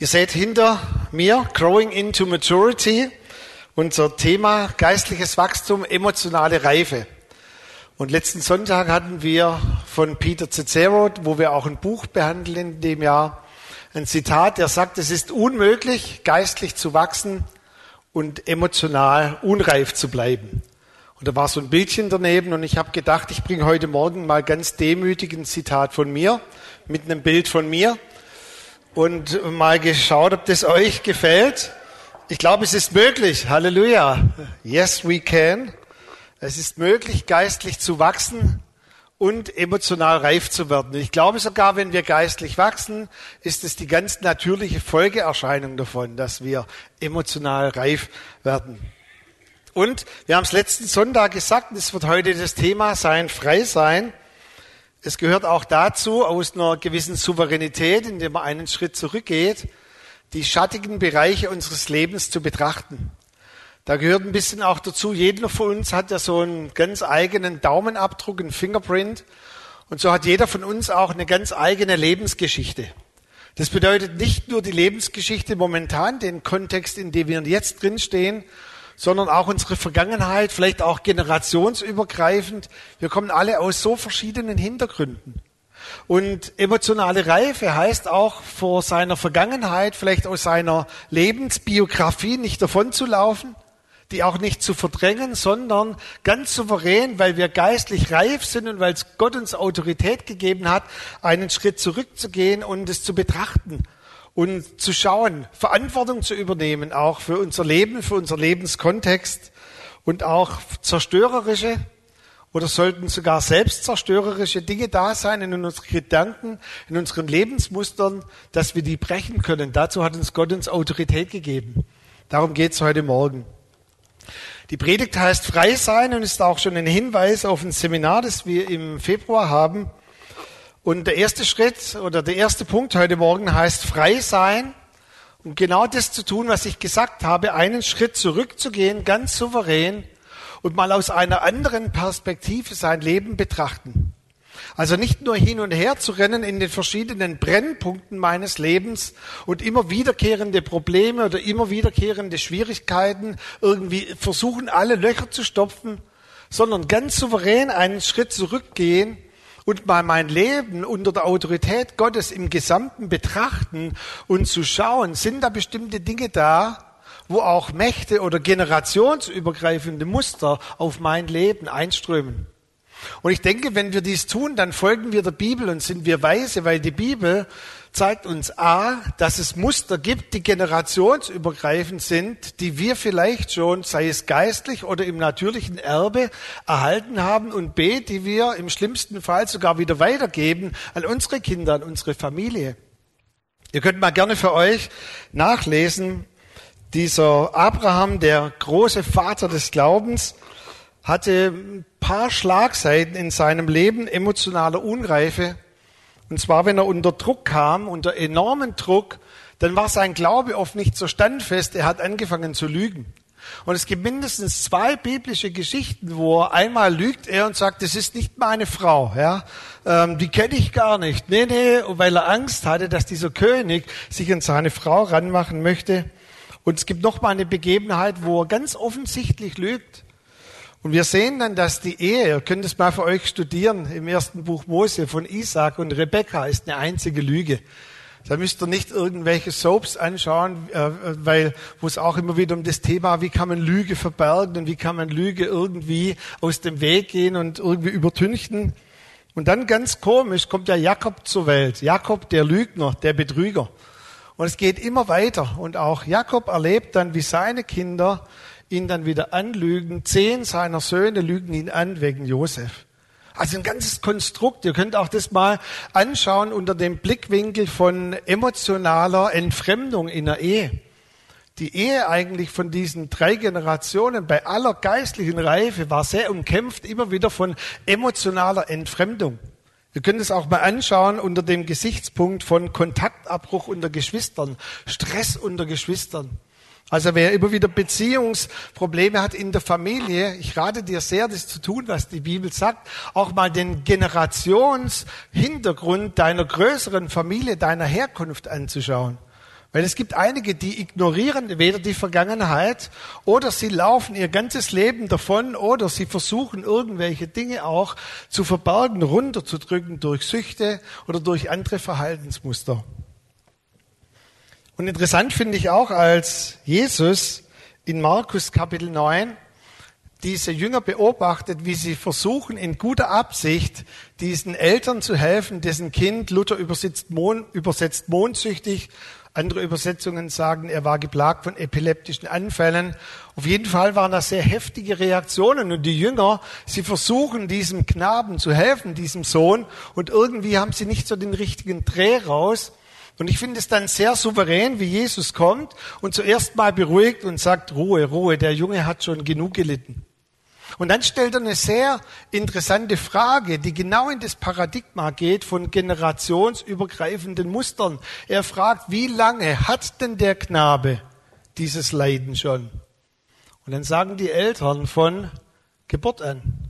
Ihr seht hinter mir Growing into Maturity, unser Thema geistliches Wachstum, emotionale Reife. Und letzten Sonntag hatten wir von Peter Cicero, wo wir auch ein Buch behandeln in dem Jahr, ein Zitat, der sagt, es ist unmöglich, geistlich zu wachsen und emotional unreif zu bleiben. Und da war so ein Bildchen daneben und ich habe gedacht, ich bringe heute Morgen mal ganz demütig ein Zitat von mir mit einem Bild von mir und mal geschaut, ob das euch gefällt. Ich glaube, es ist möglich. Halleluja. Yes, we can. Es ist möglich, geistlich zu wachsen und emotional reif zu werden. Ich glaube sogar, wenn wir geistlich wachsen, ist es die ganz natürliche Folgeerscheinung davon, dass wir emotional reif werden. Und wir haben es letzten Sonntag gesagt, es wird heute das Thema sein, frei sein. Es gehört auch dazu, aus einer gewissen Souveränität, indem man einen Schritt zurückgeht, die schattigen Bereiche unseres Lebens zu betrachten. Da gehört ein bisschen auch dazu, jeder von uns hat ja so einen ganz eigenen Daumenabdruck, einen Fingerprint. Und so hat jeder von uns auch eine ganz eigene Lebensgeschichte. Das bedeutet nicht nur die Lebensgeschichte momentan, den Kontext, in dem wir jetzt drinstehen, sondern auch unsere Vergangenheit, vielleicht auch generationsübergreifend. Wir kommen alle aus so verschiedenen Hintergründen. Und emotionale Reife heißt auch vor seiner Vergangenheit, vielleicht aus seiner Lebensbiografie nicht davonzulaufen, die auch nicht zu verdrängen, sondern ganz souverän, weil wir geistlich reif sind und weil Gott uns Autorität gegeben hat, einen Schritt zurückzugehen und es zu betrachten und zu schauen, Verantwortung zu übernehmen, auch für unser Leben, für unser Lebenskontext und auch zerstörerische oder sollten sogar selbstzerstörerische Dinge da sein in unseren Gedanken, in unseren Lebensmustern, dass wir die brechen können. Dazu hat uns Gott uns Autorität gegeben. Darum geht es heute Morgen. Die Predigt heißt Frei sein und ist auch schon ein Hinweis auf ein Seminar, das wir im Februar haben. Und der erste Schritt oder der erste Punkt heute Morgen heißt frei sein und genau das zu tun, was ich gesagt habe, einen Schritt zurückzugehen, ganz souverän und mal aus einer anderen Perspektive sein Leben betrachten. Also nicht nur hin und her zu rennen in den verschiedenen Brennpunkten meines Lebens und immer wiederkehrende Probleme oder immer wiederkehrende Schwierigkeiten irgendwie versuchen, alle Löcher zu stopfen, sondern ganz souverän einen Schritt zurückgehen und mal mein Leben unter der Autorität Gottes im Gesamten betrachten und zu schauen, sind da bestimmte Dinge da, wo auch Mächte oder generationsübergreifende Muster auf mein Leben einströmen. Und ich denke, wenn wir dies tun, dann folgen wir der Bibel und sind wir weise, weil die Bibel zeigt uns A, dass es Muster gibt, die generationsübergreifend sind, die wir vielleicht schon, sei es geistlich oder im natürlichen Erbe, erhalten haben und B, die wir im schlimmsten Fall sogar wieder weitergeben an unsere Kinder, an unsere Familie. Ihr könnt mal gerne für euch nachlesen, dieser Abraham, der große Vater des Glaubens, hatte ein paar Schlagseiten in seinem Leben emotionaler Unreife und zwar, wenn er unter Druck kam, unter enormen Druck, dann war sein Glaube oft nicht so standfest. Er hat angefangen zu lügen. Und es gibt mindestens zwei biblische Geschichten, wo er einmal lügt er und sagt, das ist nicht meine Frau, ja, ähm, die kenne ich gar nicht. Nee, nee, weil er Angst hatte, dass dieser König sich an seine Frau ranmachen möchte. Und es gibt noch mal eine Begebenheit, wo er ganz offensichtlich lügt. Und wir sehen dann, dass die Ehe, ihr könnt es mal für euch studieren, im ersten Buch Mose von Isaac und Rebekka ist eine einzige Lüge. Da müsst ihr nicht irgendwelche Soaps anschauen, äh, weil wo es auch immer wieder um das Thema, wie kann man Lüge verbergen und wie kann man Lüge irgendwie aus dem Weg gehen und irgendwie übertünchten. Und dann ganz komisch kommt ja Jakob zur Welt. Jakob, der Lügner, der Betrüger. Und es geht immer weiter. Und auch Jakob erlebt dann, wie seine Kinder ihn dann wieder anlügen. Zehn seiner Söhne lügen ihn an wegen Josef. Also ein ganzes Konstrukt. Ihr könnt auch das mal anschauen unter dem Blickwinkel von emotionaler Entfremdung in der Ehe. Die Ehe eigentlich von diesen drei Generationen bei aller geistlichen Reife war sehr umkämpft, immer wieder von emotionaler Entfremdung. Wir können es auch mal anschauen unter dem Gesichtspunkt von Kontaktabbruch unter Geschwistern, Stress unter Geschwistern. Also wer immer wieder Beziehungsprobleme hat in der Familie, ich rate dir sehr, das zu tun, was die Bibel sagt, auch mal den Generationshintergrund deiner größeren Familie, deiner Herkunft anzuschauen. Weil es gibt einige, die ignorieren weder die Vergangenheit oder sie laufen ihr ganzes Leben davon oder sie versuchen irgendwelche Dinge auch zu verbergen, runterzudrücken durch Süchte oder durch andere Verhaltensmuster. Und interessant finde ich auch, als Jesus in Markus Kapitel 9 diese Jünger beobachtet, wie sie versuchen, in guter Absicht diesen Eltern zu helfen, dessen Kind, Luther übersetzt, Mond, übersetzt mondsüchtig, andere Übersetzungen sagen, er war geplagt von epileptischen Anfällen. Auf jeden Fall waren das sehr heftige Reaktionen und die Jünger, sie versuchen diesem Knaben zu helfen, diesem Sohn und irgendwie haben sie nicht so den richtigen Dreh raus. Und ich finde es dann sehr souverän, wie Jesus kommt und zuerst mal beruhigt und sagt, Ruhe, Ruhe, der Junge hat schon genug gelitten. Und dann stellt er eine sehr interessante Frage, die genau in das Paradigma geht von generationsübergreifenden Mustern. Er fragt, wie lange hat denn der Knabe dieses Leiden schon? Und dann sagen die Eltern von Geburt an.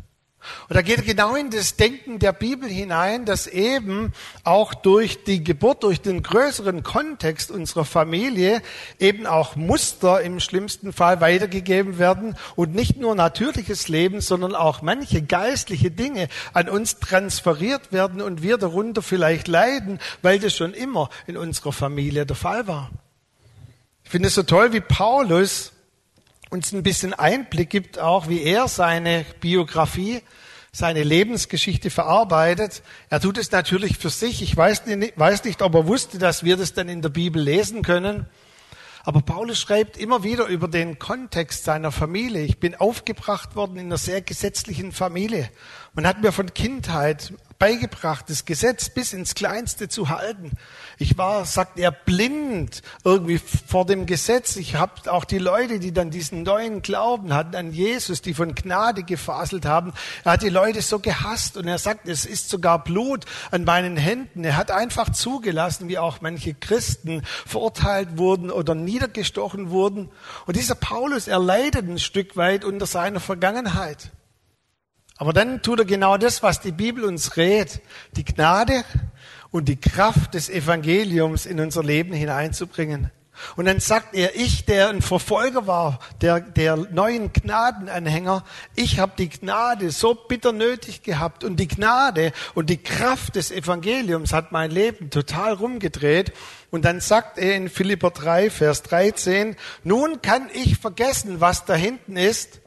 Und da geht genau in das Denken der Bibel hinein, dass eben auch durch die Geburt, durch den größeren Kontext unserer Familie eben auch Muster im schlimmsten Fall weitergegeben werden und nicht nur natürliches Leben, sondern auch manche geistliche Dinge an uns transferiert werden und wir darunter vielleicht leiden, weil das schon immer in unserer Familie der Fall war. Ich finde es so toll, wie Paulus uns ein bisschen Einblick gibt, auch wie er seine Biografie, seine Lebensgeschichte verarbeitet. Er tut es natürlich für sich. Ich weiß nicht, weiß nicht, ob er wusste, dass wir das dann in der Bibel lesen können. Aber Paulus schreibt immer wieder über den Kontext seiner Familie. Ich bin aufgebracht worden in einer sehr gesetzlichen Familie. Man hat mir von Kindheit beigebracht, das Gesetz bis ins Kleinste zu halten. Ich war, sagt er, blind irgendwie vor dem Gesetz. Ich habe auch die Leute, die dann diesen neuen Glauben hatten an Jesus, die von Gnade gefaselt haben, er hat die Leute so gehasst und er sagt, es ist sogar Blut an meinen Händen. Er hat einfach zugelassen, wie auch manche Christen verurteilt wurden oder niedergestochen wurden. Und dieser Paulus, er leidet ein Stück weit unter seiner Vergangenheit. Aber dann tut er genau das, was die Bibel uns rät, die Gnade und die Kraft des Evangeliums in unser Leben hineinzubringen. Und dann sagt er, ich, der ein Verfolger war, der, der neuen Gnadenanhänger, ich habe die Gnade so bitter nötig gehabt und die Gnade und die Kraft des Evangeliums hat mein Leben total rumgedreht. Und dann sagt er in Philipper 3, Vers 13, nun kann ich vergessen, was da hinten ist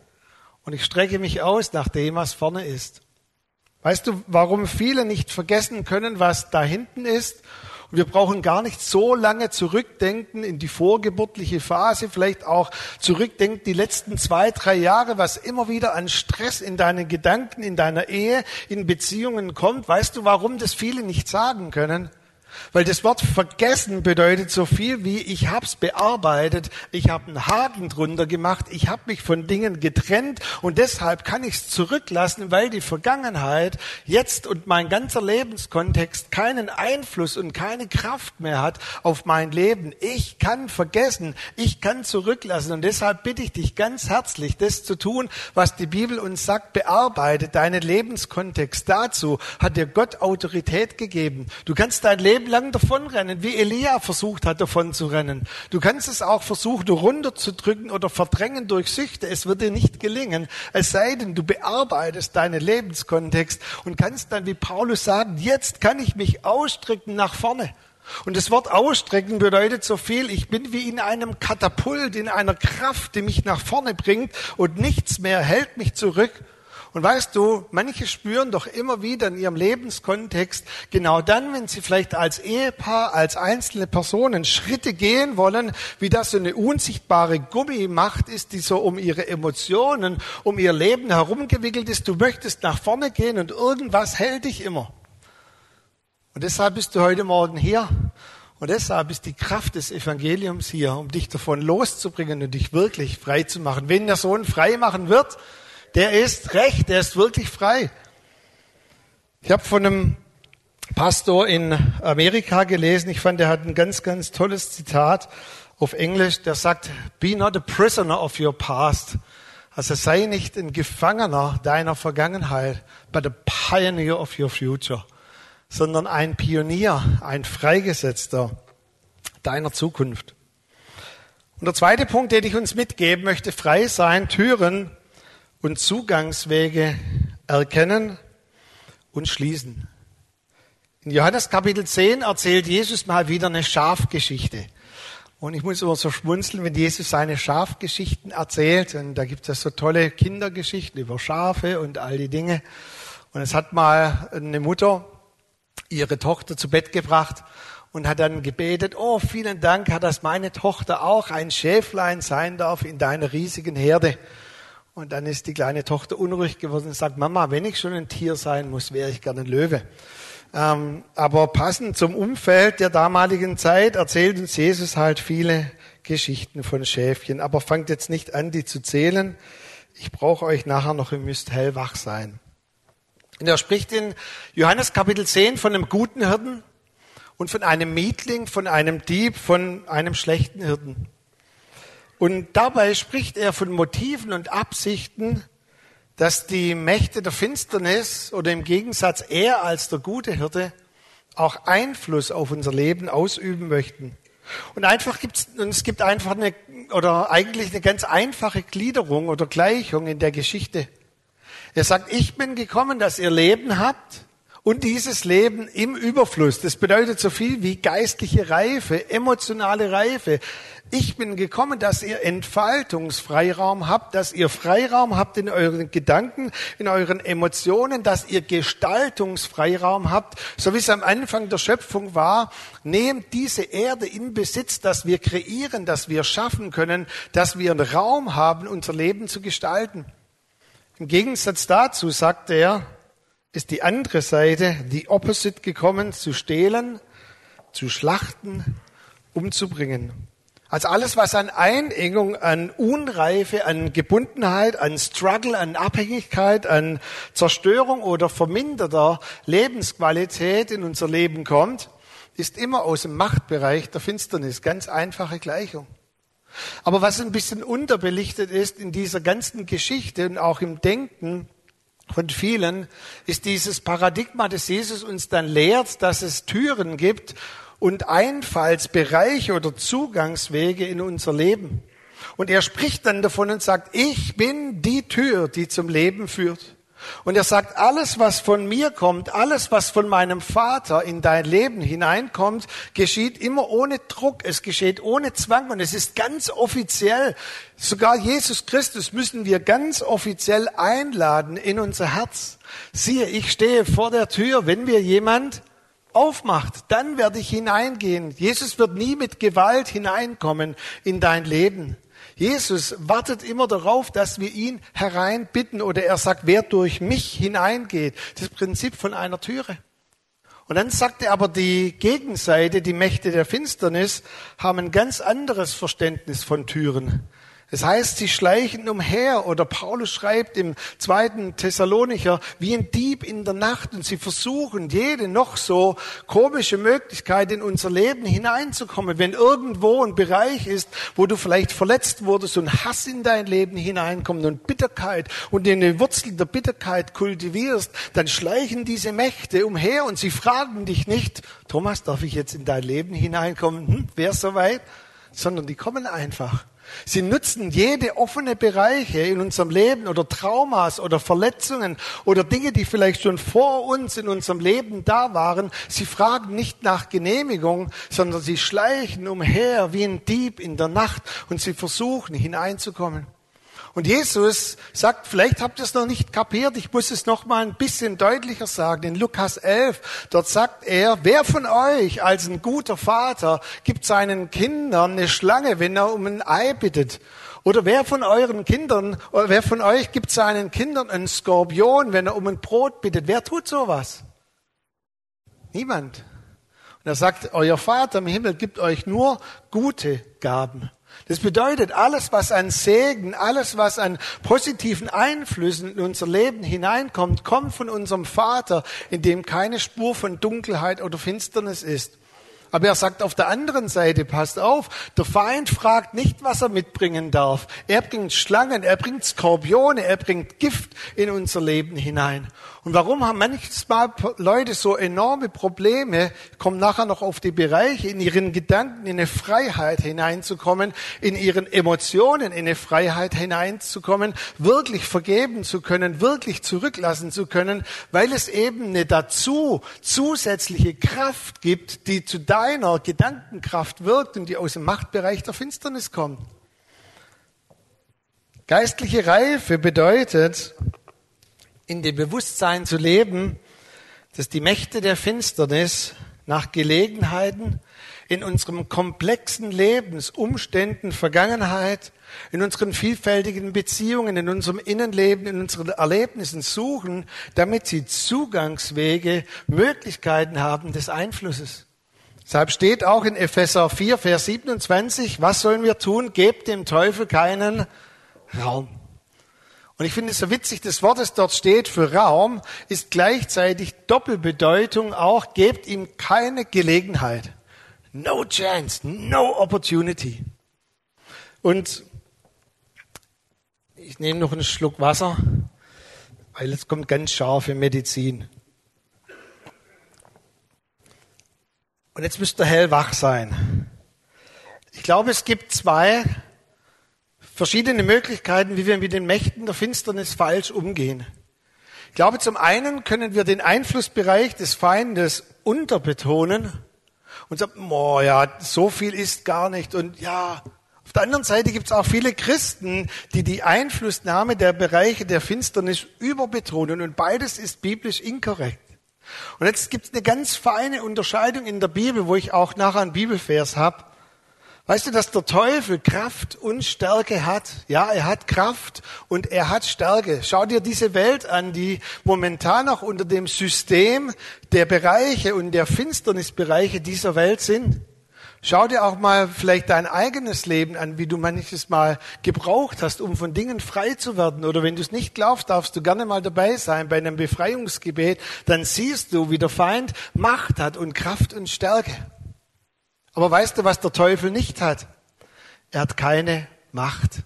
und ich strecke mich aus nach dem, was vorne ist. Weißt du, warum viele nicht vergessen können, was da hinten ist? Und wir brauchen gar nicht so lange zurückdenken in die vorgeburtliche Phase, vielleicht auch zurückdenken die letzten zwei, drei Jahre, was immer wieder an Stress in deinen Gedanken, in deiner Ehe, in Beziehungen kommt. Weißt du, warum das viele nicht sagen können? Weil das Wort vergessen bedeutet so viel wie ich hab's bearbeitet, ich habe einen Haken drunter gemacht, ich habe mich von Dingen getrennt und deshalb kann ich's zurücklassen, weil die Vergangenheit jetzt und mein ganzer Lebenskontext keinen Einfluss und keine Kraft mehr hat auf mein Leben. Ich kann vergessen, ich kann zurücklassen und deshalb bitte ich dich ganz herzlich, das zu tun, was die Bibel uns sagt, bearbeite deinen Lebenskontext. Dazu hat dir Gott Autorität gegeben. Du kannst dein Leben Leben lang davonrennen, wie Elia versucht hat, davon zu rennen. Du kannst es auch versuchen, runterzudrücken oder verdrängen durch Süchte. Es wird dir nicht gelingen. Es sei denn, du bearbeitest deinen Lebenskontext und kannst dann, wie Paulus sagen, jetzt kann ich mich ausstrecken nach vorne. Und das Wort ausstrecken bedeutet so viel, ich bin wie in einem Katapult, in einer Kraft, die mich nach vorne bringt und nichts mehr hält mich zurück. Und weißt du, manche spüren doch immer wieder in ihrem Lebenskontext, genau dann, wenn sie vielleicht als Ehepaar, als einzelne Personen Schritte gehen wollen, wie das so eine unsichtbare Gummimacht ist, die so um ihre Emotionen, um ihr Leben herumgewickelt ist. Du möchtest nach vorne gehen und irgendwas hält dich immer. Und deshalb bist du heute Morgen hier. Und deshalb ist die Kraft des Evangeliums hier, um dich davon loszubringen und dich wirklich frei zu machen. Wenn der Sohn frei machen wird, der ist recht, der ist wirklich frei. Ich habe von einem Pastor in Amerika gelesen, ich fand, er hat ein ganz, ganz tolles Zitat auf Englisch, der sagt, be not a prisoner of your past. Also sei nicht ein Gefangener deiner Vergangenheit, but a pioneer of your future, sondern ein Pionier, ein Freigesetzter deiner Zukunft. Und der zweite Punkt, den ich uns mitgeben möchte, frei sein, Türen und Zugangswege erkennen und schließen. In Johannes Kapitel 10 erzählt Jesus mal wieder eine Schafgeschichte. Und ich muss immer so schmunzeln, wenn Jesus seine Schafgeschichten erzählt. Und da gibt es so tolle Kindergeschichten über Schafe und all die Dinge. Und es hat mal eine Mutter ihre Tochter zu Bett gebracht und hat dann gebetet, oh, vielen Dank, dass meine Tochter auch ein Schäflein sein darf in deiner riesigen Herde. Und dann ist die kleine Tochter unruhig geworden und sagt, Mama, wenn ich schon ein Tier sein muss, wäre ich gerne ein Löwe. Ähm, aber passend zum Umfeld der damaligen Zeit erzählt uns Jesus halt viele Geschichten von Schäfchen. Aber fangt jetzt nicht an, die zu zählen. Ich brauche euch nachher noch, ihr müsst hellwach sein. Und er spricht in Johannes Kapitel 10 von einem guten Hirten und von einem Mietling, von einem Dieb, von einem schlechten Hirten. Und dabei spricht er von Motiven und Absichten, dass die Mächte der Finsternis oder im Gegensatz er als der gute Hirte auch Einfluss auf unser Leben ausüben möchten. Und einfach gibt's, und es gibt einfach eine, oder eigentlich eine ganz einfache Gliederung oder Gleichung in der Geschichte. Er sagt, ich bin gekommen, dass ihr Leben habt und dieses Leben im Überfluss. Das bedeutet so viel wie geistliche Reife, emotionale Reife, ich bin gekommen, dass ihr Entfaltungsfreiraum habt, dass ihr Freiraum habt in euren Gedanken, in euren Emotionen, dass ihr Gestaltungsfreiraum habt, so wie es am Anfang der Schöpfung war. Nehmt diese Erde in Besitz, dass wir kreieren, dass wir schaffen können, dass wir einen Raum haben, unser Leben zu gestalten. Im Gegensatz dazu, sagt er, ist die andere Seite, die Opposite gekommen, zu stehlen, zu schlachten, umzubringen. Also alles, was an Einengung, an Unreife, an Gebundenheit, an Struggle, an Abhängigkeit, an Zerstörung oder verminderter Lebensqualität in unser Leben kommt, ist immer aus dem Machtbereich der Finsternis. Ganz einfache Gleichung. Aber was ein bisschen unterbelichtet ist in dieser ganzen Geschichte und auch im Denken von vielen, ist dieses Paradigma, das Jesus uns dann lehrt, dass es Türen gibt und Einfallsbereiche oder Zugangswege in unser Leben. Und er spricht dann davon und sagt, ich bin die Tür, die zum Leben führt. Und er sagt, alles, was von mir kommt, alles, was von meinem Vater in dein Leben hineinkommt, geschieht immer ohne Druck, es geschieht ohne Zwang und es ist ganz offiziell. Sogar Jesus Christus müssen wir ganz offiziell einladen in unser Herz. Siehe, ich stehe vor der Tür, wenn wir jemand aufmacht, dann werde ich hineingehen. Jesus wird nie mit Gewalt hineinkommen in dein Leben. Jesus wartet immer darauf, dass wir ihn hereinbitten oder er sagt, wer durch mich hineingeht. Das Prinzip von einer Türe. Und dann sagt er aber, die Gegenseite, die Mächte der Finsternis, haben ein ganz anderes Verständnis von Türen. Es heißt, sie schleichen umher oder Paulus schreibt im zweiten Thessalonicher wie ein Dieb in der Nacht und sie versuchen jede noch so komische Möglichkeit in unser Leben hineinzukommen. Wenn irgendwo ein Bereich ist, wo du vielleicht verletzt wurdest und Hass in dein Leben hineinkommt und Bitterkeit und in den Wurzeln der Bitterkeit kultivierst, dann schleichen diese Mächte umher und sie fragen dich nicht, Thomas, darf ich jetzt in dein Leben hineinkommen? Hm, wer soweit? Sondern die kommen einfach. Sie nutzen jede offene Bereiche in unserem Leben oder Traumas oder Verletzungen oder Dinge, die vielleicht schon vor uns in unserem Leben da waren. Sie fragen nicht nach Genehmigung, sondern sie schleichen umher wie ein Dieb in der Nacht und sie versuchen hineinzukommen. Und Jesus sagt, vielleicht habt ihr es noch nicht kapiert, ich muss es noch mal ein bisschen deutlicher sagen. In Lukas 11, dort sagt er, wer von euch als ein guter Vater gibt seinen Kindern eine Schlange, wenn er um ein Ei bittet? Oder wer von euren Kindern, oder wer von euch gibt seinen Kindern einen Skorpion, wenn er um ein Brot bittet? Wer tut sowas? Niemand. Und er sagt, euer Vater im Himmel gibt euch nur gute Gaben. Das bedeutet, alles, was an Segen, alles, was an positiven Einflüssen in unser Leben hineinkommt, kommt von unserem Vater, in dem keine Spur von Dunkelheit oder Finsternis ist. Aber er sagt auf der anderen Seite, passt auf, der Feind fragt nicht, was er mitbringen darf. Er bringt Schlangen, er bringt Skorpione, er bringt Gift in unser Leben hinein. Und warum haben manchmal Leute so enorme Probleme, kommen nachher noch auf die Bereiche, in ihren Gedanken in eine Freiheit hineinzukommen, in ihren Emotionen in eine Freiheit hineinzukommen, wirklich vergeben zu können, wirklich zurücklassen zu können, weil es eben eine dazu zusätzliche Kraft gibt, die zu deiner Gedankenkraft wirkt und die aus dem Machtbereich der Finsternis kommt. Geistliche Reife bedeutet, in dem Bewusstsein zu leben, dass die Mächte der Finsternis nach Gelegenheiten in unserem komplexen Lebensumständen, Vergangenheit, in unseren vielfältigen Beziehungen, in unserem Innenleben, in unseren Erlebnissen suchen, damit sie Zugangswege, Möglichkeiten haben des Einflusses. Deshalb steht auch in Epheser 4, Vers 27, was sollen wir tun? Gebt dem Teufel keinen Raum. Und ich finde es so witzig, das Wort, das dort steht für Raum, ist gleichzeitig Doppelbedeutung auch, gebt ihm keine Gelegenheit. No chance, no opportunity. Und ich nehme noch einen Schluck Wasser, weil es kommt ganz scharfe Medizin. Und jetzt müsst ihr hellwach sein. Ich glaube, es gibt zwei verschiedene Möglichkeiten, wie wir mit den Mächten der Finsternis falsch umgehen. Ich glaube, zum einen können wir den Einflussbereich des Feindes unterbetonen und sagen, oh ja, so viel ist gar nicht und ja, auf der anderen Seite gibt es auch viele Christen, die die Einflussnahme der Bereiche der Finsternis überbetonen und beides ist biblisch inkorrekt. Und jetzt gibt es eine ganz feine Unterscheidung in der Bibel, wo ich auch nachher einen Bibelvers habe. Weißt du, dass der Teufel Kraft und Stärke hat? Ja, er hat Kraft und er hat Stärke. Schau dir diese Welt an, die momentan auch unter dem System der Bereiche und der Finsternisbereiche dieser Welt sind. Schau dir auch mal vielleicht dein eigenes Leben an, wie du manches Mal gebraucht hast, um von Dingen frei zu werden. Oder wenn du es nicht glaubst, darfst du gerne mal dabei sein bei einem Befreiungsgebet. Dann siehst du, wie der Feind Macht hat und Kraft und Stärke. Aber weißt du, was der Teufel nicht hat? Er hat keine Macht.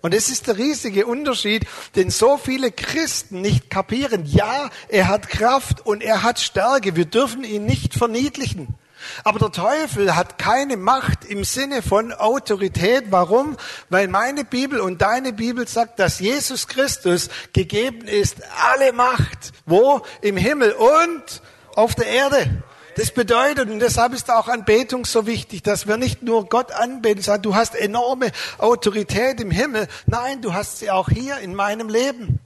Und es ist der riesige Unterschied, den so viele Christen nicht kapieren. Ja, er hat Kraft und er hat Stärke. Wir dürfen ihn nicht verniedlichen. Aber der Teufel hat keine Macht im Sinne von Autorität. Warum? Weil meine Bibel und deine Bibel sagt, dass Jesus Christus gegeben ist alle Macht. Wo? Im Himmel und auf der Erde. Das bedeutet, und deshalb ist auch Anbetung so wichtig, dass wir nicht nur Gott anbeten, sagen, du hast enorme Autorität im Himmel. Nein, du hast sie auch hier in meinem Leben.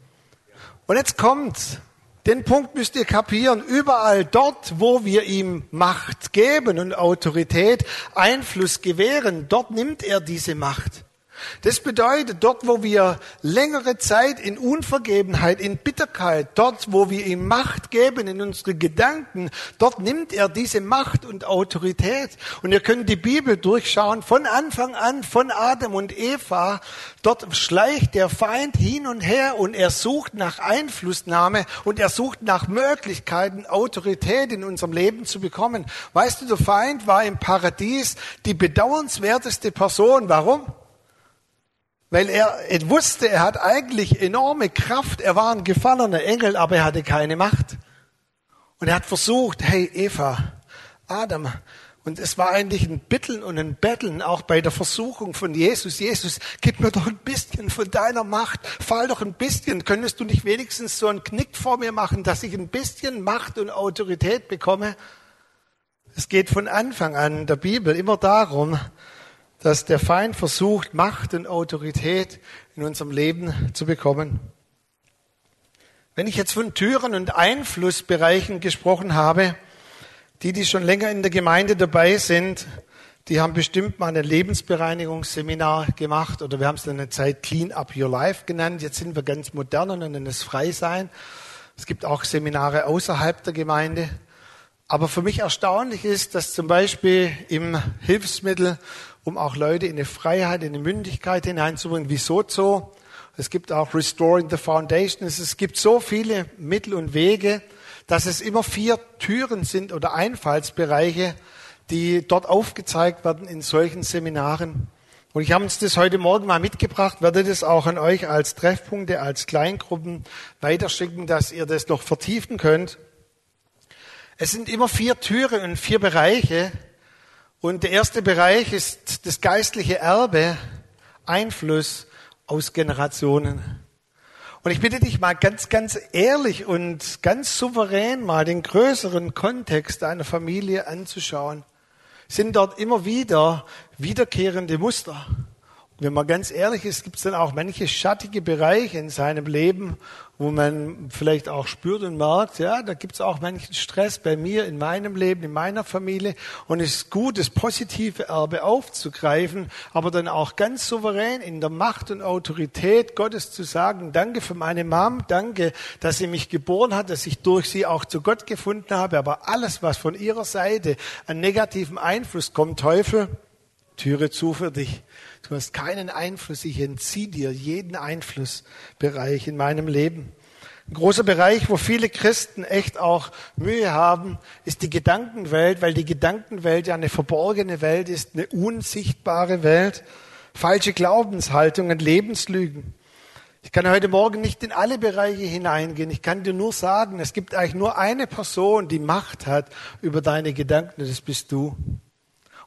Und jetzt kommt's. Den Punkt müsst ihr kapieren. Überall dort, wo wir ihm Macht geben und Autorität, Einfluss gewähren, dort nimmt er diese Macht. Das bedeutet, dort, wo wir längere Zeit in Unvergebenheit, in Bitterkeit, dort, wo wir ihm Macht geben in unsere Gedanken, dort nimmt er diese Macht und Autorität. Und ihr könnt die Bibel durchschauen, von Anfang an, von Adam und Eva, dort schleicht der Feind hin und her und er sucht nach Einflussnahme und er sucht nach Möglichkeiten, Autorität in unserem Leben zu bekommen. Weißt du, der Feind war im Paradies die bedauernswerteste Person. Warum? Weil er wusste, er hat eigentlich enorme Kraft, er war ein gefallener Engel, aber er hatte keine Macht. Und er hat versucht, hey Eva, Adam, und es war eigentlich ein Bitteln und ein Betteln, auch bei der Versuchung von Jesus. Jesus, gib mir doch ein bisschen von deiner Macht. Fall doch ein bisschen. Könntest du nicht wenigstens so einen Knick vor mir machen, dass ich ein bisschen Macht und Autorität bekomme? Es geht von Anfang an der Bibel immer darum, dass der Feind versucht, Macht und Autorität in unserem Leben zu bekommen. Wenn ich jetzt von Türen und Einflussbereichen gesprochen habe, die, die schon länger in der Gemeinde dabei sind, die haben bestimmt mal ein Lebensbereinigungsseminar gemacht oder wir haben es dann eine Zeit Clean Up Your Life genannt. Jetzt sind wir ganz modern und nennen es Freisein. Es gibt auch Seminare außerhalb der Gemeinde. Aber für mich erstaunlich ist, dass zum Beispiel im Hilfsmittel um auch Leute in eine Freiheit, in eine Mündigkeit hineinzubringen, wie Sozo. Es gibt auch Restoring the Foundation. Es gibt so viele Mittel und Wege, dass es immer vier Türen sind oder Einfallsbereiche, die dort aufgezeigt werden in solchen Seminaren. Und ich habe uns das heute Morgen mal mitgebracht, werde das auch an euch als Treffpunkte, als Kleingruppen weiterschicken, dass ihr das noch vertiefen könnt. Es sind immer vier Türen und vier Bereiche. Und der erste Bereich ist das geistliche Erbe, Einfluss aus Generationen. Und ich bitte dich mal ganz, ganz ehrlich und ganz souverän mal den größeren Kontext deiner Familie anzuschauen sind dort immer wieder wiederkehrende Muster. Wenn man ganz ehrlich ist, gibt es dann auch manche schattige Bereiche in seinem Leben, wo man vielleicht auch spürt und merkt, ja, da gibt es auch manchen Stress bei mir, in meinem Leben, in meiner Familie. Und es ist gut, das positive Erbe aufzugreifen, aber dann auch ganz souverän in der Macht und Autorität Gottes zu sagen, danke für meine Mom, danke, dass sie mich geboren hat, dass ich durch sie auch zu Gott gefunden habe. Aber alles, was von ihrer Seite an negativen Einfluss kommt, Teufel, Türe zu für dich. Du hast keinen Einfluss. Ich entziehe dir jeden Einflussbereich in meinem Leben. Ein großer Bereich, wo viele Christen echt auch Mühe haben, ist die Gedankenwelt, weil die Gedankenwelt ja eine verborgene Welt ist, eine unsichtbare Welt. Falsche Glaubenshaltungen, Lebenslügen. Ich kann heute Morgen nicht in alle Bereiche hineingehen. Ich kann dir nur sagen, es gibt eigentlich nur eine Person, die Macht hat über deine Gedanken, das bist du.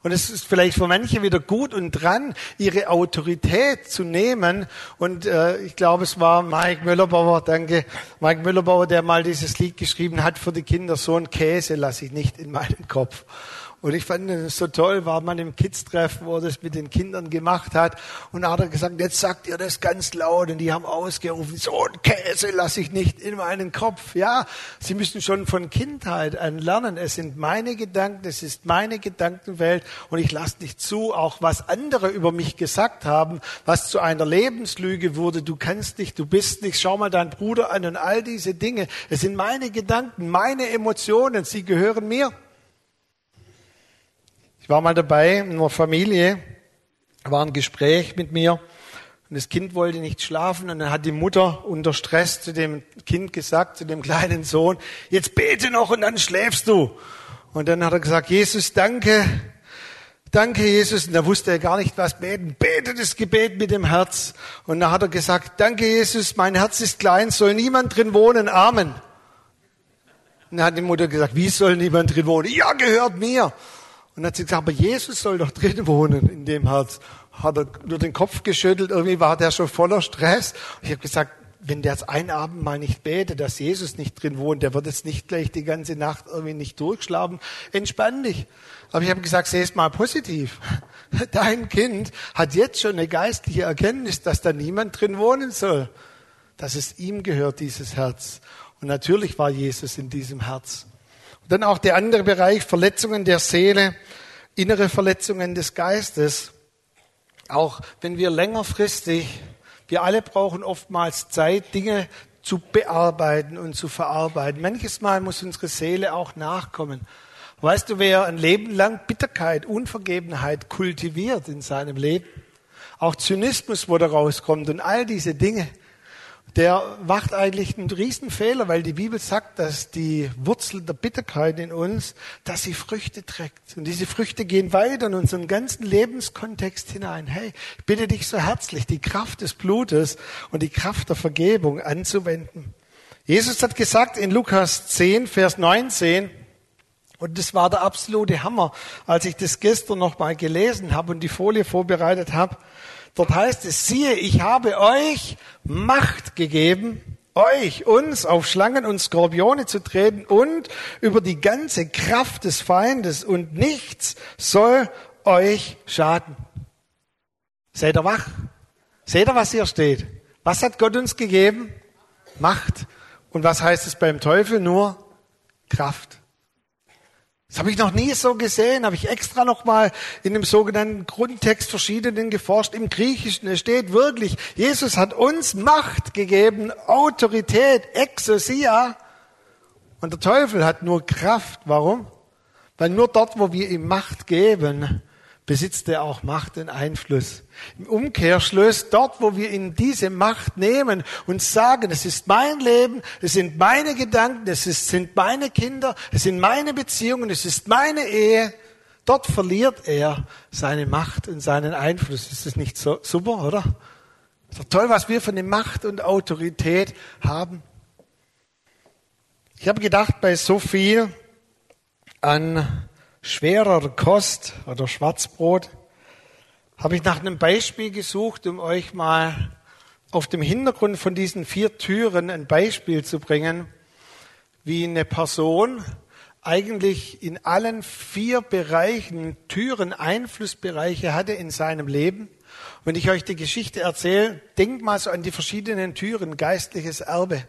Und es ist vielleicht für manche wieder gut und dran, ihre Autorität zu nehmen. Und äh, ich glaube, es war Mike Müllerbauer, danke, Mike Müllerbauer, der mal dieses Lied geschrieben hat für die Kinder, so ein Käse lasse ich nicht in meinen Kopf. Und ich fand es so toll, war man im Kids-Treffen, wo er das mit den Kindern gemacht hat. Und da hat er gesagt, jetzt sagt ihr das ganz laut. Und die haben ausgerufen, so ein Käse lasse ich nicht in meinen Kopf. Ja, sie müssen schon von Kindheit an lernen. Es sind meine Gedanken, es ist meine Gedankenwelt. Und ich lasse nicht zu, auch was andere über mich gesagt haben, was zu einer Lebenslüge wurde. Du kannst nicht, du bist nicht. Schau mal deinen Bruder an und all diese Dinge. Es sind meine Gedanken, meine Emotionen. Sie gehören mir. Ich war mal dabei in einer Familie, war ein Gespräch mit mir und das Kind wollte nicht schlafen und dann hat die Mutter unter Stress zu dem Kind gesagt, zu dem kleinen Sohn, jetzt bete noch und dann schläfst du. Und dann hat er gesagt, Jesus, danke, danke Jesus. Und da wusste er gar nicht, was beten. Bete das Gebet mit dem Herz. Und dann hat er gesagt, danke Jesus, mein Herz ist klein, soll niemand drin wohnen. Amen. Und dann hat die Mutter gesagt, wie soll niemand drin wohnen? Ja, gehört mir. Und dann hat sie gesagt, aber Jesus soll doch drin wohnen in dem Herz. Hat er nur den Kopf geschüttelt, irgendwie war der schon voller Stress. Und ich habe gesagt, wenn der jetzt ein Abend mal nicht betet, dass Jesus nicht drin wohnt, der wird jetzt nicht gleich die ganze Nacht irgendwie nicht durchschlafen. Entspann dich. Aber ich habe gesagt, seh es mal positiv. Dein Kind hat jetzt schon eine geistliche Erkenntnis, dass da niemand drin wohnen soll. Dass es ihm gehört, dieses Herz. Und natürlich war Jesus in diesem Herz. Dann auch der andere Bereich, Verletzungen der Seele, innere Verletzungen des Geistes. Auch wenn wir längerfristig, wir alle brauchen oftmals Zeit, Dinge zu bearbeiten und zu verarbeiten. Manches Mal muss unsere Seele auch nachkommen. Weißt du, wer ein Leben lang Bitterkeit, Unvergebenheit kultiviert in seinem Leben, auch Zynismus, wo da rauskommt und all diese Dinge, der macht eigentlich einen Riesenfehler, weil die Bibel sagt, dass die Wurzel der Bitterkeit in uns, dass sie Früchte trägt. Und diese Früchte gehen weiter in unseren ganzen Lebenskontext hinein. Hey, ich bitte dich so herzlich, die Kraft des Blutes und die Kraft der Vergebung anzuwenden. Jesus hat gesagt in Lukas 10, Vers 19, und das war der absolute Hammer, als ich das gestern noch mal gelesen habe und die Folie vorbereitet habe. Dort heißt es, siehe, ich habe euch Macht gegeben, euch, uns auf Schlangen und Skorpione zu treten und über die ganze Kraft des Feindes und nichts soll euch schaden. Seid ihr wach? Seht ihr, was hier steht? Was hat Gott uns gegeben? Macht. Und was heißt es beim Teufel? Nur Kraft. Das habe ich noch nie so gesehen, habe ich extra nochmal in dem sogenannten Grundtext verschiedenen geforscht. Im Griechischen, es steht wirklich, Jesus hat uns Macht gegeben, Autorität, Exousia. Und der Teufel hat nur Kraft. Warum? Weil nur dort, wo wir ihm Macht geben, besitzt er auch Macht und Einfluss. Im Umkehrschluss, dort, wo wir in diese Macht nehmen und sagen, es ist mein Leben, es sind meine Gedanken, es sind meine Kinder, es sind meine Beziehungen, es ist meine Ehe, Dort verliert er seine Macht und seinen Einfluss. Ist das nicht so super, oder? Ist doch toll, was wir für eine Macht und Autorität haben. Ich habe gedacht, bei so viel an schwerer Kost oder Schwarzbrot habe ich nach einem Beispiel gesucht, um euch mal auf dem Hintergrund von diesen vier Türen ein Beispiel zu bringen, wie eine Person eigentlich in allen vier Bereichen Türen, Einflussbereiche hatte in seinem Leben. wenn ich euch die Geschichte erzähle, denkt mal so an die verschiedenen Türen, geistliches Erbe.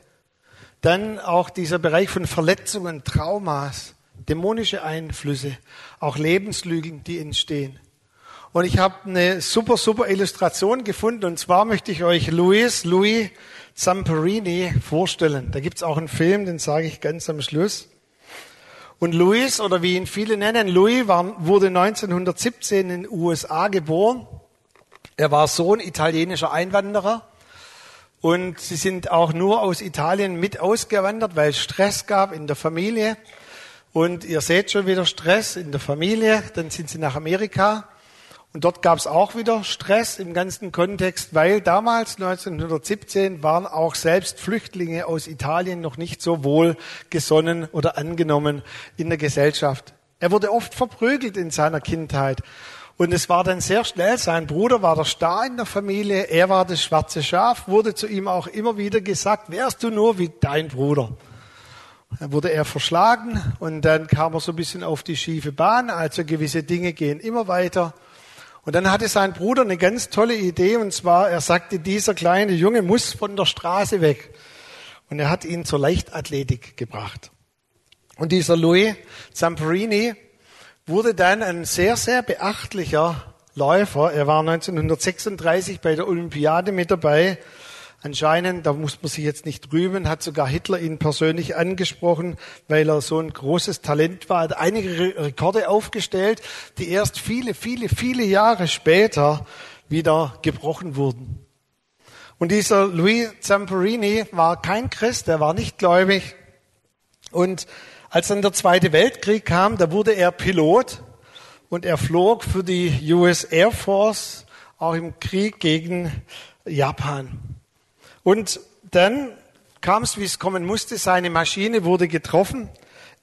Dann auch dieser Bereich von Verletzungen, Traumas, dämonische Einflüsse, auch Lebenslügen, die entstehen. Und ich habe eine super, super Illustration gefunden. Und zwar möchte ich euch Louis, Louis Zamperini vorstellen. Da gibt's auch einen Film, den sage ich ganz am Schluss. Und Louis, oder wie ihn viele nennen, Louis war, wurde 1917 in den USA geboren. Er war Sohn italienischer Einwanderer. Und sie sind auch nur aus Italien mit ausgewandert, weil es Stress gab in der Familie. Und ihr seht schon wieder Stress in der Familie. Dann sind sie nach Amerika. Und dort gab es auch wieder Stress im ganzen Kontext, weil damals 1917 waren auch selbst Flüchtlinge aus Italien noch nicht so wohl gesonnen oder angenommen in der Gesellschaft. Er wurde oft verprügelt in seiner Kindheit. Und es war dann sehr schnell, sein Bruder war der Star in der Familie, er war das schwarze Schaf, wurde zu ihm auch immer wieder gesagt, wärst du nur wie dein Bruder. Dann wurde er verschlagen und dann kam er so ein bisschen auf die schiefe Bahn, also gewisse Dinge gehen immer weiter. Und dann hatte sein Bruder eine ganz tolle Idee, und zwar, er sagte, dieser kleine Junge muss von der Straße weg. Und er hat ihn zur Leichtathletik gebracht. Und dieser Louis Zamperini wurde dann ein sehr, sehr beachtlicher Läufer. Er war 1936 bei der Olympiade mit dabei Anscheinend, da muss man sich jetzt nicht rühmen, hat sogar Hitler ihn persönlich angesprochen, weil er so ein großes Talent war, hat einige Rekorde aufgestellt, die erst viele, viele, viele Jahre später wieder gebrochen wurden. Und dieser Louis Zamperini war kein Christ, er war nicht gläubig. Und als dann der Zweite Weltkrieg kam, da wurde er Pilot und er flog für die US Air Force auch im Krieg gegen Japan. Und dann kam es, wie es kommen musste. Seine Maschine wurde getroffen.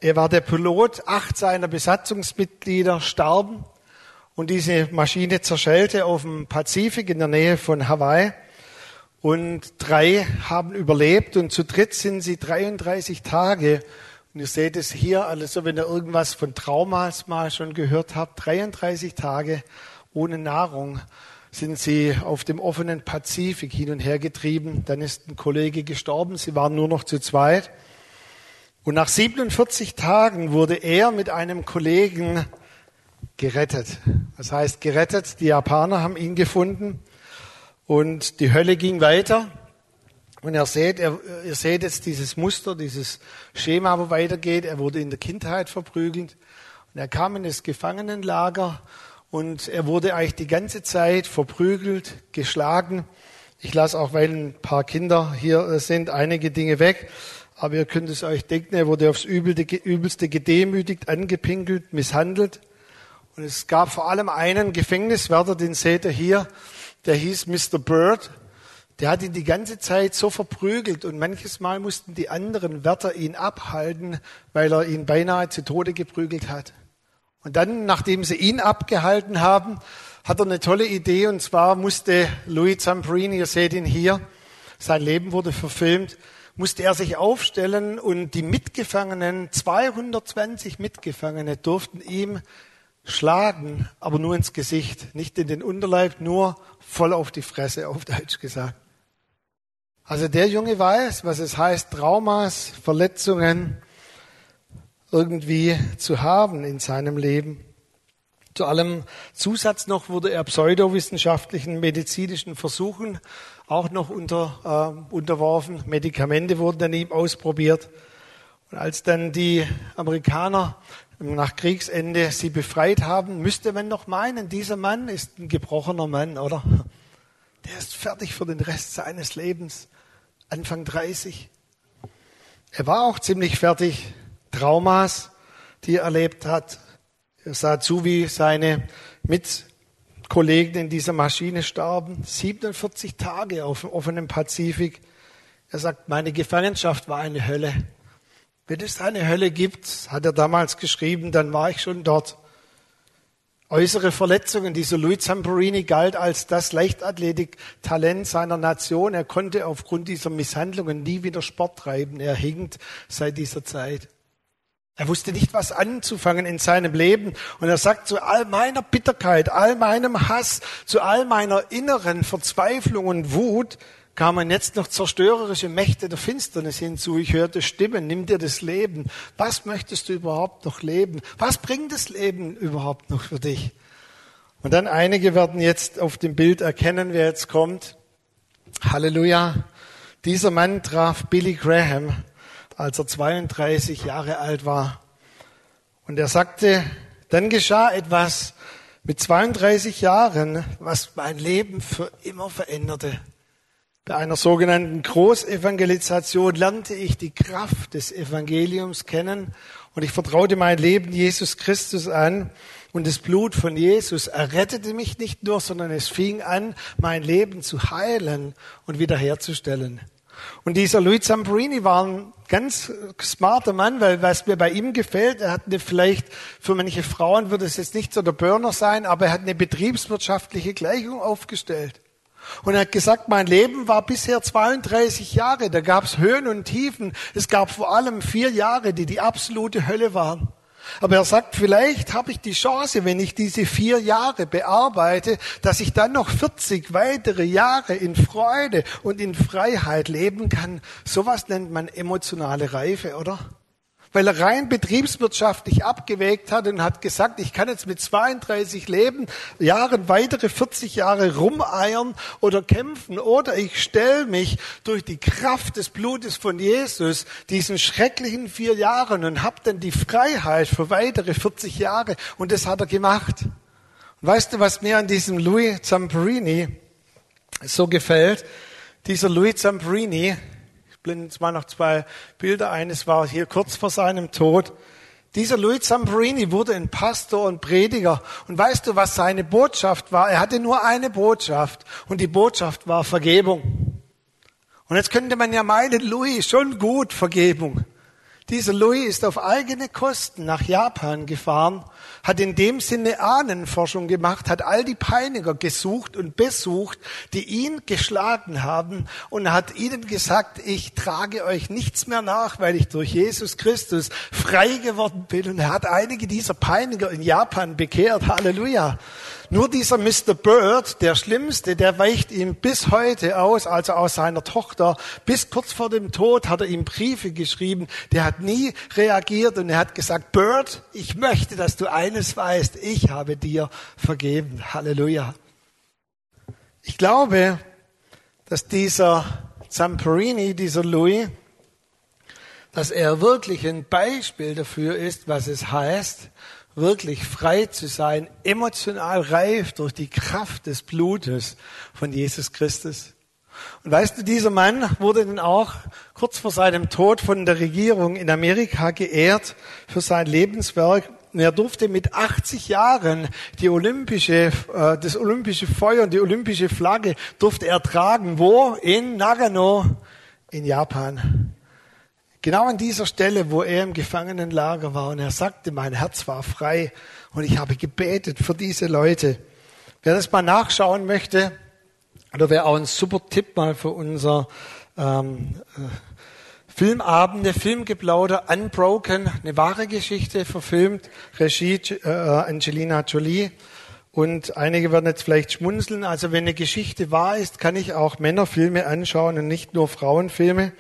Er war der Pilot. Acht seiner Besatzungsmitglieder starben. Und diese Maschine zerschellte auf dem Pazifik in der Nähe von Hawaii. Und drei haben überlebt und zu dritt sind sie 33 Tage. Und ihr seht es hier, also wenn ihr irgendwas von Traumas mal schon gehört habt, 33 Tage ohne Nahrung sind sie auf dem offenen Pazifik hin und her getrieben. Dann ist ein Kollege gestorben. Sie waren nur noch zu zweit. Und nach 47 Tagen wurde er mit einem Kollegen gerettet. Das heißt, gerettet. Die Japaner haben ihn gefunden. Und die Hölle ging weiter. Und ihr seht, ihr, ihr seht jetzt dieses Muster, dieses Schema, wo weitergeht. Er wurde in der Kindheit verprügelt. Und er kam in das Gefangenenlager und er wurde eigentlich die ganze Zeit verprügelt, geschlagen. Ich lasse auch, weil ein paar Kinder hier sind, einige Dinge weg. Aber ihr könnt es euch denken, er wurde aufs Übelste gedemütigt, angepinkelt, misshandelt. Und es gab vor allem einen Gefängniswärter, den seht ihr hier, der hieß Mr. Bird. Der hat ihn die ganze Zeit so verprügelt und manches Mal mussten die anderen Wärter ihn abhalten, weil er ihn beinahe zu Tode geprügelt hat. Und dann, nachdem sie ihn abgehalten haben, hat er eine tolle Idee und zwar musste Louis Zamperini, ihr seht ihn hier, sein Leben wurde verfilmt, musste er sich aufstellen und die Mitgefangenen, 220 Mitgefangene durften ihm schlagen, aber nur ins Gesicht, nicht in den Unterleib, nur voll auf die Fresse, auf Deutsch gesagt. Also der Junge weiß, was es heißt, Traumas, Verletzungen, irgendwie zu haben in seinem Leben. Zu allem Zusatz noch wurde er pseudowissenschaftlichen medizinischen Versuchen auch noch unter, äh, unterworfen. Medikamente wurden an ihm ausprobiert. Und als dann die Amerikaner nach Kriegsende sie befreit haben, müsste man noch meinen, dieser Mann ist ein gebrochener Mann, oder? Der ist fertig für den Rest seines Lebens. Anfang 30. Er war auch ziemlich fertig. Traumas, die er erlebt hat. Er sah zu, wie seine Mitkollegen in dieser Maschine starben. 47 Tage auf dem offenen Pazifik. Er sagt, meine Gefangenschaft war eine Hölle. Wenn es eine Hölle gibt, hat er damals geschrieben, dann war ich schon dort. Äußere Verletzungen. Dieser Louis Zamperini galt als das Leichtathletik-Talent seiner Nation. Er konnte aufgrund dieser Misshandlungen nie wieder Sport treiben. Er hinkt seit dieser Zeit. Er wusste nicht, was anzufangen in seinem Leben. Und er sagt, zu all meiner Bitterkeit, all meinem Hass, zu all meiner inneren Verzweiflung und Wut, kamen jetzt noch zerstörerische Mächte der Finsternis hinzu. Ich hörte Stimmen, nimm dir das Leben. Was möchtest du überhaupt noch leben? Was bringt das Leben überhaupt noch für dich? Und dann einige werden jetzt auf dem Bild erkennen, wer jetzt kommt. Halleluja. Dieser Mann traf Billy Graham, als er 32 Jahre alt war. Und er sagte, dann geschah etwas mit 32 Jahren, was mein Leben für immer veränderte. Bei einer sogenannten Großevangelisation lernte ich die Kraft des Evangeliums kennen und ich vertraute mein Leben Jesus Christus an und das Blut von Jesus errettete mich nicht nur, sondern es fing an, mein Leben zu heilen und wiederherzustellen. Und dieser Louis Zamperini war ein ganz smarter Mann, weil was mir bei ihm gefällt, er hat eine vielleicht, für manche Frauen würde es jetzt nicht so der Burner sein, aber er hat eine betriebswirtschaftliche Gleichung aufgestellt. Und er hat gesagt, mein Leben war bisher 32 Jahre, da gab es Höhen und Tiefen. Es gab vor allem vier Jahre, die die absolute Hölle waren. Aber er sagt, vielleicht habe ich die Chance, wenn ich diese vier Jahre bearbeite, dass ich dann noch 40 weitere Jahre in Freude und in Freiheit leben kann. Sowas nennt man emotionale Reife, oder? Weil er rein betriebswirtschaftlich abgewägt hat und hat gesagt, ich kann jetzt mit 32 Leben, Jahren weitere 40 Jahre rumeiern oder kämpfen oder ich stelle mich durch die Kraft des Blutes von Jesus diesen schrecklichen vier Jahren und habe dann die Freiheit für weitere 40 Jahre und das hat er gemacht. Und weißt du, was mir an diesem Louis Zamperini so gefällt? Dieser Louis Zamperini, blenden uns mal noch zwei Bilder ein. Es war hier kurz vor seinem Tod. Dieser Louis Zamperini wurde ein Pastor und Prediger. Und weißt du, was seine Botschaft war? Er hatte nur eine Botschaft. Und die Botschaft war Vergebung. Und jetzt könnte man ja meinen, Louis, schon gut, Vergebung. Dieser Louis ist auf eigene Kosten nach Japan gefahren, hat in dem Sinne Ahnenforschung gemacht, hat all die Peiniger gesucht und besucht, die ihn geschlagen haben und hat ihnen gesagt, ich trage euch nichts mehr nach, weil ich durch Jesus Christus frei geworden bin. Und er hat einige dieser Peiniger in Japan bekehrt. Halleluja. Nur dieser Mr. Bird, der Schlimmste, der weicht ihm bis heute aus, also aus seiner Tochter. Bis kurz vor dem Tod hat er ihm Briefe geschrieben. Der hat nie reagiert und er hat gesagt, Bird, ich möchte, dass du eines weißt. Ich habe dir vergeben. Halleluja. Ich glaube, dass dieser Zamperini, dieser Louis, dass er wirklich ein Beispiel dafür ist, was es heißt, wirklich frei zu sein, emotional reif durch die Kraft des Blutes von Jesus Christus. Und weißt du, dieser Mann wurde dann auch kurz vor seinem Tod von der Regierung in Amerika geehrt für sein Lebenswerk. Und er durfte mit 80 Jahren die olympische, äh, das olympische Feuer und die olympische Flagge durfte er tragen. Wo? In Nagano in Japan. Genau an dieser Stelle, wo er im Gefangenenlager war und er sagte, mein Herz war frei und ich habe gebetet für diese Leute. Wer das mal nachschauen möchte, oder wäre auch ein super Tipp mal für unser ähm, äh, Filmabende, Filmgeplauder, Unbroken, eine wahre Geschichte verfilmt, Regie äh, Angelina Jolie. Und einige werden jetzt vielleicht schmunzeln. Also wenn eine Geschichte wahr ist, kann ich auch Männerfilme anschauen und nicht nur Frauenfilme.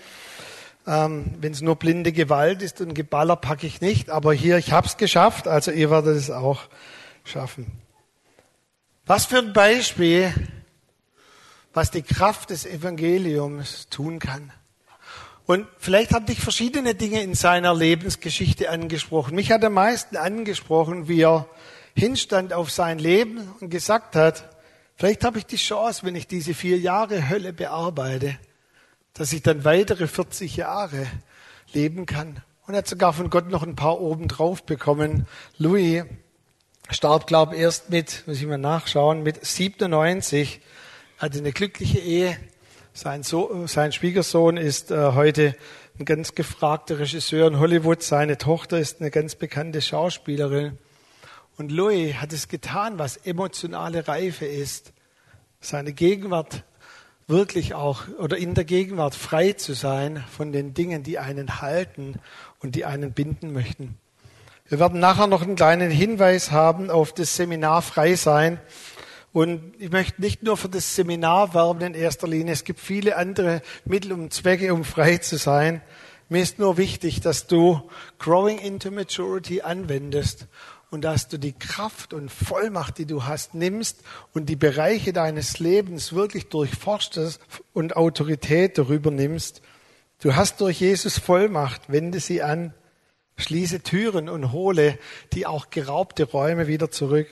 Ähm, Wenn es nur blinde Gewalt ist und Geballer, packe ich nicht. Aber hier, ich habe es geschafft, also ihr werdet es auch schaffen. Was für ein Beispiel, was die Kraft des Evangeliums tun kann. Und vielleicht haben dich verschiedene Dinge in seiner Lebensgeschichte angesprochen. Mich hat am meisten angesprochen, wie er hinstand auf sein Leben und gesagt hat, vielleicht habe ich die Chance, wenn ich diese vier Jahre Hölle bearbeite, dass ich dann weitere 40 Jahre leben kann. Und er hat sogar von Gott noch ein paar oben drauf bekommen. Louis, starb, glaube ich, erst mit, muss ich mal nachschauen, mit 97, hatte eine glückliche Ehe. Sein, so sein Schwiegersohn ist äh, heute ein ganz gefragter Regisseur in Hollywood. Seine Tochter ist eine ganz bekannte Schauspielerin. Und Louis hat es getan, was emotionale Reife ist. Seine Gegenwart wirklich auch oder in der Gegenwart frei zu sein von den Dingen, die einen halten und die einen binden möchten. Wir werden nachher noch einen kleinen Hinweis haben auf das Seminar Frei sein. Und ich möchte nicht nur für das Seminar werben in erster Linie. Es gibt viele andere Mittel und Zwecke, um frei zu sein. Mir ist nur wichtig, dass du Growing into Maturity anwendest und dass du die Kraft und Vollmacht, die du hast, nimmst und die Bereiche deines Lebens wirklich durchforstest und Autorität darüber nimmst. Du hast durch Jesus Vollmacht, wende sie an, schließe Türen und hole die auch geraubte Räume wieder zurück.